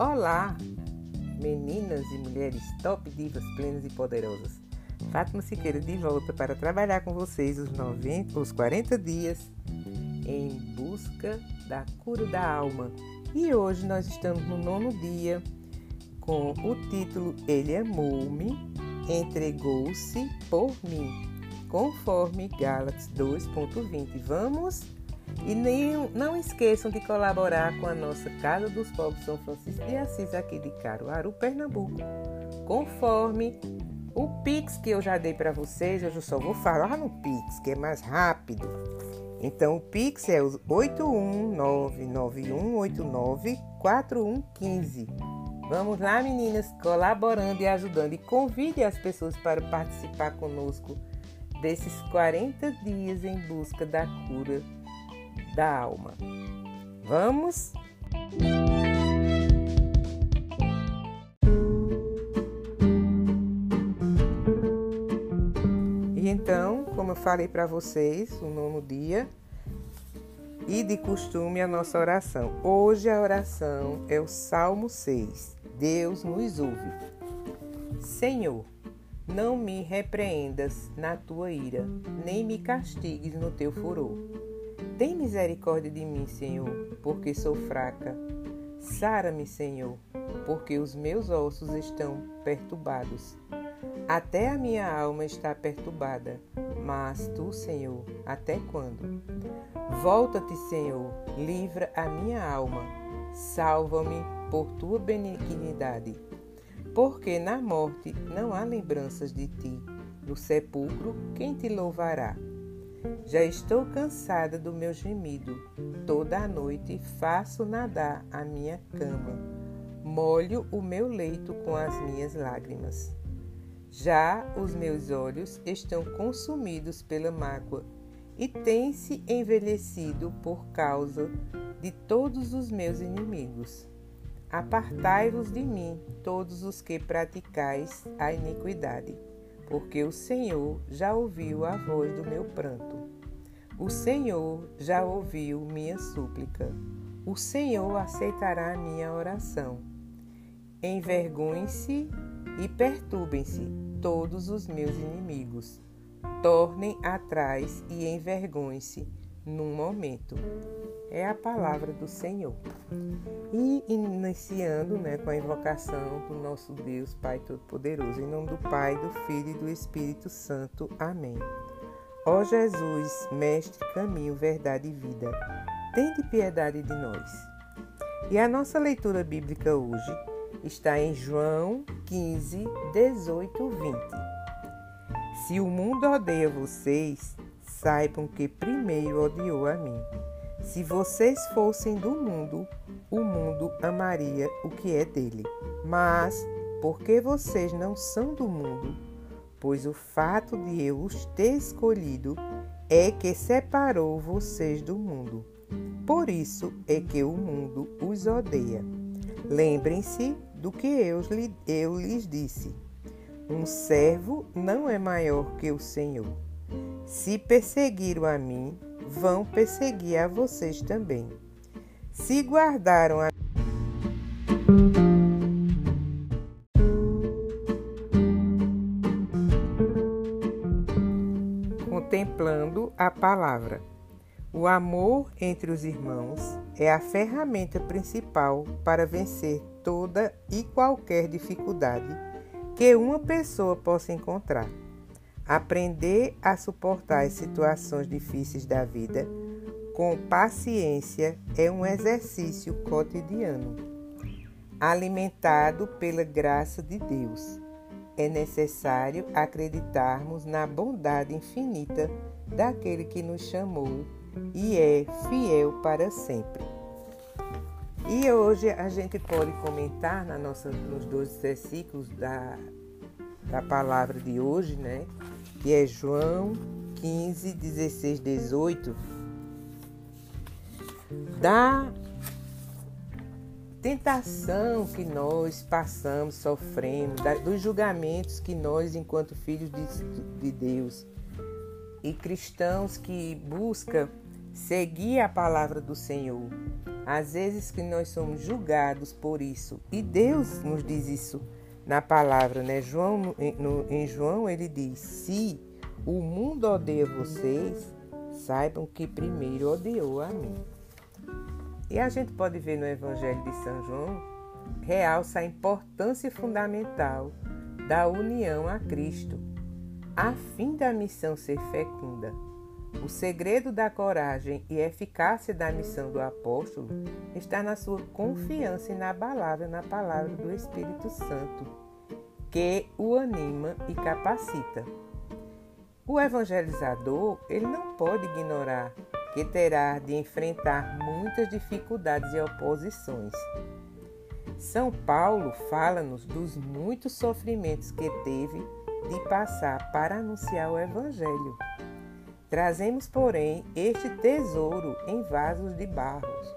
Olá, meninas e mulheres top divas, plenas e poderosas. Fátima Siqueira de volta para trabalhar com vocês os, 90, os 40 dias em busca da cura da alma. E hoje nós estamos no nono dia com o título Ele amou-me, entregou-se por mim, conforme Gálatas 2.20. Vamos? E nem, não esqueçam de colaborar com a nossa Casa dos Povos São Francisco de Assis aqui de Caruaru, Pernambuco. Conforme o Pix que eu já dei para vocês, eu só vou falar no Pix, que é mais rápido. Então o Pix é o 81991894115. Vamos lá, meninas, colaborando e ajudando. E convide as pessoas para participar conosco desses 40 dias em busca da cura da alma. Vamos? E então, como eu falei para vocês, o nono dia, e de costume a nossa oração. Hoje a oração é o Salmo 6. Deus nos ouve. Senhor, não me repreendas na tua ira, nem me castigues no teu furor tem misericórdia de mim, Senhor, porque sou fraca. Sara-me, Senhor, porque os meus ossos estão perturbados. Até a minha alma está perturbada. Mas tu, Senhor, até quando? Volta-te, Senhor, livra a minha alma. Salva-me por tua benignidade. Porque na morte não há lembranças de ti. No sepulcro, quem te louvará? Já estou cansada do meu gemido. Toda a noite faço nadar a minha cama. Molho o meu leito com as minhas lágrimas. Já os meus olhos estão consumidos pela mágoa e têm-se envelhecido por causa de todos os meus inimigos. Apartai-vos de mim, todos os que praticais a iniquidade porque o Senhor já ouviu a voz do meu pranto. O Senhor já ouviu minha súplica. O Senhor aceitará a minha oração. Envergonhem-se e perturbem-se todos os meus inimigos. Tornem atrás e envergonhem-se num momento é a palavra do Senhor. E iniciando né, com a invocação do nosso Deus Pai Todo-Poderoso, em nome do Pai, do Filho e do Espírito Santo. Amém. Ó Jesus, Mestre, caminho, verdade e vida, tende piedade de nós. E a nossa leitura bíblica hoje está em João 15, 18, 20. Se o mundo odeia vocês, saibam que primeiro odiou a mim. Se vocês fossem do mundo, o mundo amaria o que é dele. Mas, porque vocês não são do mundo, pois o fato de eu os ter escolhido é que separou vocês do mundo. Por isso é que o mundo os odeia. Lembrem-se do que eu, eu lhes disse: um servo não é maior que o Senhor. Se perseguiram a mim, vão perseguir a vocês também. Se guardaram a contemplando a palavra. O amor entre os irmãos é a ferramenta principal para vencer toda e qualquer dificuldade que uma pessoa possa encontrar. Aprender a suportar as situações difíceis da vida com paciência é um exercício cotidiano. Alimentado pela graça de Deus, é necessário acreditarmos na bondade infinita daquele que nos chamou e é fiel para sempre. E hoje a gente pode comentar na nossa, nos dois versículos da, da palavra de hoje, né? Que é João 15, 16, 18, da tentação que nós passamos, sofremos, dos julgamentos que nós, enquanto filhos de, Deus e cristãos que buscam seguir a palavra do Senhor, Às vezes que nós somos julgados por isso, e Deus nos diz isso na palavra, né? João, no, em João ele diz: Se o mundo odeia vocês, saibam que primeiro odiou a mim. E a gente pode ver no Evangelho de São João, realça a importância fundamental da união a Cristo, a fim da missão ser fecunda. O segredo da coragem e eficácia da missão do apóstolo está na sua confiança inabalável na palavra do Espírito Santo, que o anima e capacita. O evangelizador, ele não pode ignorar que terá de enfrentar muitas dificuldades e oposições. São Paulo fala-nos dos muitos sofrimentos que teve de passar para anunciar o Evangelho. Trazemos, porém, este tesouro em vasos de barros,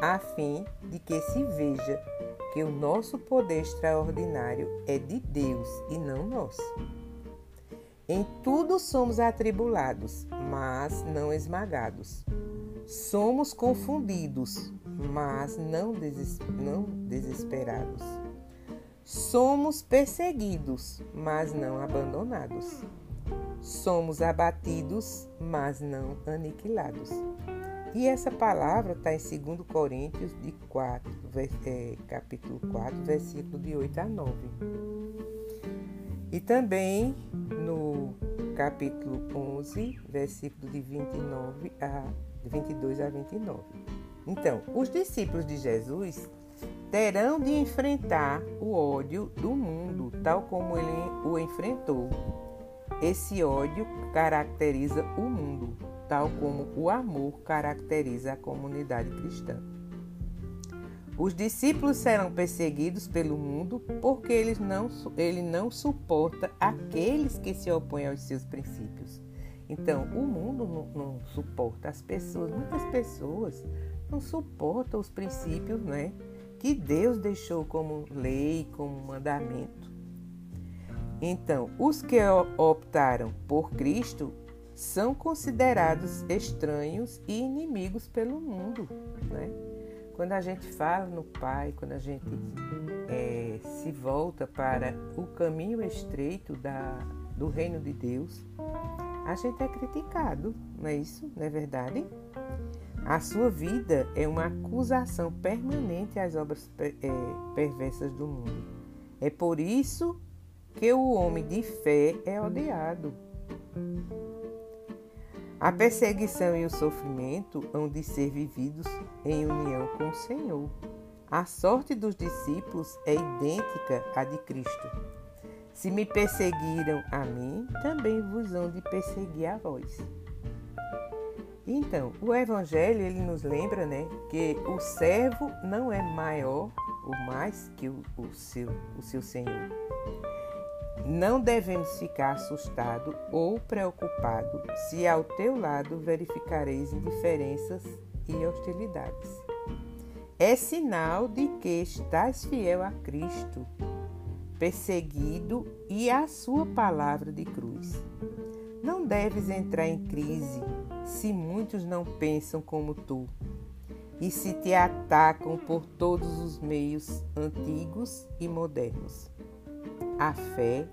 a fim de que se veja que o nosso poder extraordinário é de Deus e não nosso. Em tudo somos atribulados, mas não esmagados. Somos confundidos, mas não, deses não desesperados. Somos perseguidos, mas não abandonados. Somos abatidos, mas não aniquilados. E essa palavra está em 2 Coríntios de 4, é, capítulo 4, versículo de 8 a 9. E também no capítulo 11, versículo de 29 a 22 a 29. Então, os discípulos de Jesus terão de enfrentar o ódio do mundo, tal como ele o enfrentou. Esse ódio caracteriza o mundo, tal como o amor caracteriza a comunidade cristã. Os discípulos serão perseguidos pelo mundo porque eles não, ele não suporta aqueles que se opõem aos seus princípios. Então, o mundo não, não suporta as pessoas, muitas pessoas não suportam os princípios né, que Deus deixou como lei, como mandamento. Então, os que optaram por Cristo são considerados estranhos e inimigos pelo mundo. Né? Quando a gente fala no Pai, quando a gente é, se volta para o caminho estreito da, do reino de Deus, a gente é criticado, não é isso? Não é verdade? A sua vida é uma acusação permanente às obras é, perversas do mundo. É por isso que o homem de fé é odiado. A perseguição e o sofrimento hão de ser vividos em união com o Senhor. A sorte dos discípulos é idêntica à de Cristo. Se me perseguiram a mim, também vos hão de perseguir a vós. Então, o Evangelho ele nos lembra né, que o servo não é maior ou mais que o, o, seu, o seu Senhor. Não devemos ficar assustado ou preocupado se ao teu lado verificareis indiferenças e hostilidades. É sinal de que estás fiel a Cristo, perseguido e à sua palavra de cruz. Não deves entrar em crise se muitos não pensam como tu e se te atacam por todos os meios antigos e modernos. A fé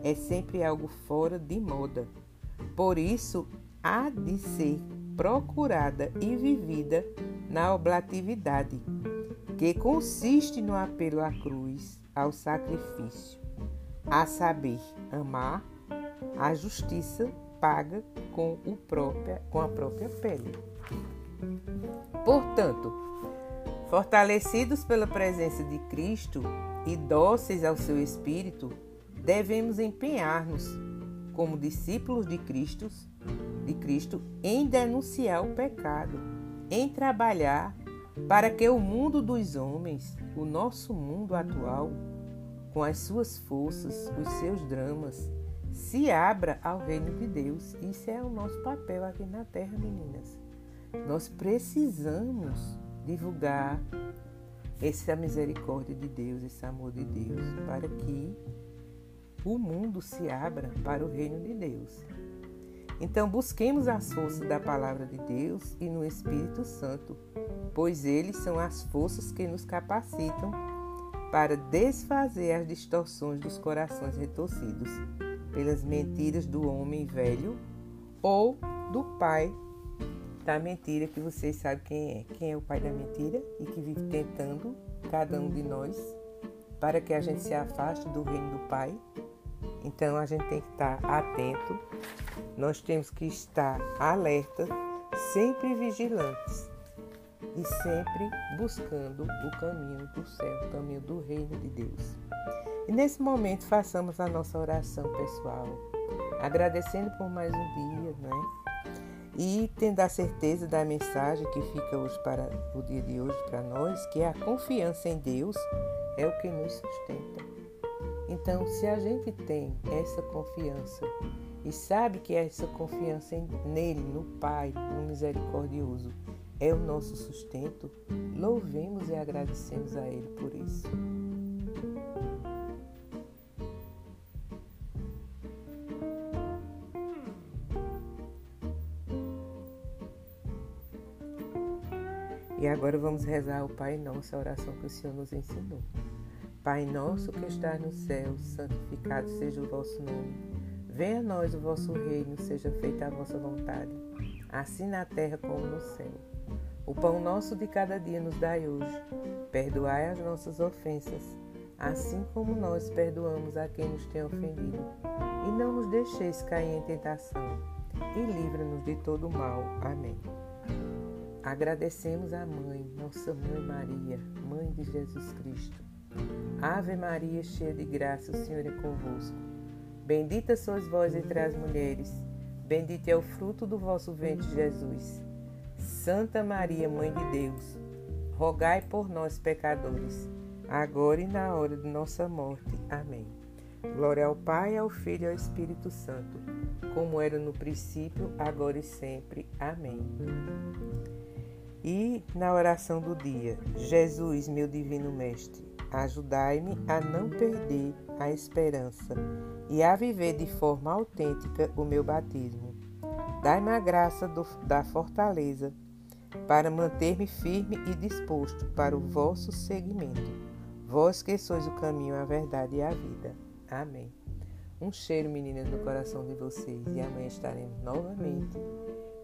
é sempre algo fora de moda. Por isso, há de ser procurada e vivida na oblatividade, que consiste no apelo à cruz, ao sacrifício, a saber, amar, a justiça paga com, o própria, com a própria pele. Portanto, fortalecidos pela presença de Cristo e dóceis ao seu Espírito, devemos empenhar-nos como discípulos de Cristo, de Cristo em denunciar o pecado, em trabalhar para que o mundo dos homens, o nosso mundo atual, com as suas forças, os seus dramas, se abra ao reino de Deus. Isso é o nosso papel aqui na terra, meninas. Nós precisamos divulgar essa misericórdia de Deus, esse amor de Deus, para que o mundo se abra para o reino de Deus. Então, busquemos as forças da palavra de Deus e no Espírito Santo, pois eles são as forças que nos capacitam para desfazer as distorções dos corações retorcidos pelas mentiras do homem velho ou do pai da mentira que vocês sabem quem é. Quem é o pai da mentira e que vive tentando cada um de nós para que a gente se afaste do reino do pai. Então a gente tem que estar atento, nós temos que estar alerta, sempre vigilantes e sempre buscando o caminho do céu, o caminho do reino de Deus. E nesse momento façamos a nossa oração pessoal, agradecendo por mais um dia, né? E tendo a certeza da mensagem que fica hoje para o dia de hoje para nós, que é a confiança em Deus é o que nos sustenta. Então, se a gente tem essa confiança e sabe que essa confiança nele, no Pai, no misericordioso, é o nosso sustento, louvemos e agradecemos a Ele por isso. Agora vamos rezar o Pai Nosso, a oração que o Senhor nos ensinou. Pai nosso que estás no céu, santificado seja o vosso nome. Venha a nós o vosso reino, seja feita a vossa vontade, assim na terra como no céu. O pão nosso de cada dia nos dai hoje. Perdoai as nossas ofensas, assim como nós perdoamos a quem nos tem ofendido. E não nos deixeis cair em tentação, e livra-nos de todo mal. Amém. Agradecemos a Mãe, nossa Mãe Maria, Mãe de Jesus Cristo. Ave Maria, cheia de graça, o Senhor é convosco. Bendita sois vós entre as mulheres, bendito é o fruto do vosso ventre, Jesus. Santa Maria, Mãe de Deus, rogai por nós, pecadores, agora e na hora de nossa morte. Amém. Glória ao Pai, ao Filho e ao Espírito Santo, como era no princípio, agora e sempre. Amém. E na oração do dia, Jesus, meu divino Mestre, ajudai-me a não perder a esperança e a viver de forma autêntica o meu batismo. Dai-me a graça do, da fortaleza para manter-me firme e disposto para o vosso seguimento. Vós que sois o caminho, a verdade e a vida. Amém. Um cheiro, meninas, no coração de vocês e amanhã estaremos novamente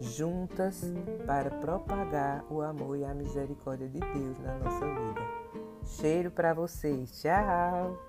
juntas para propagar o amor e a misericórdia de Deus na nossa vida. Cheiro para vocês. Tchau!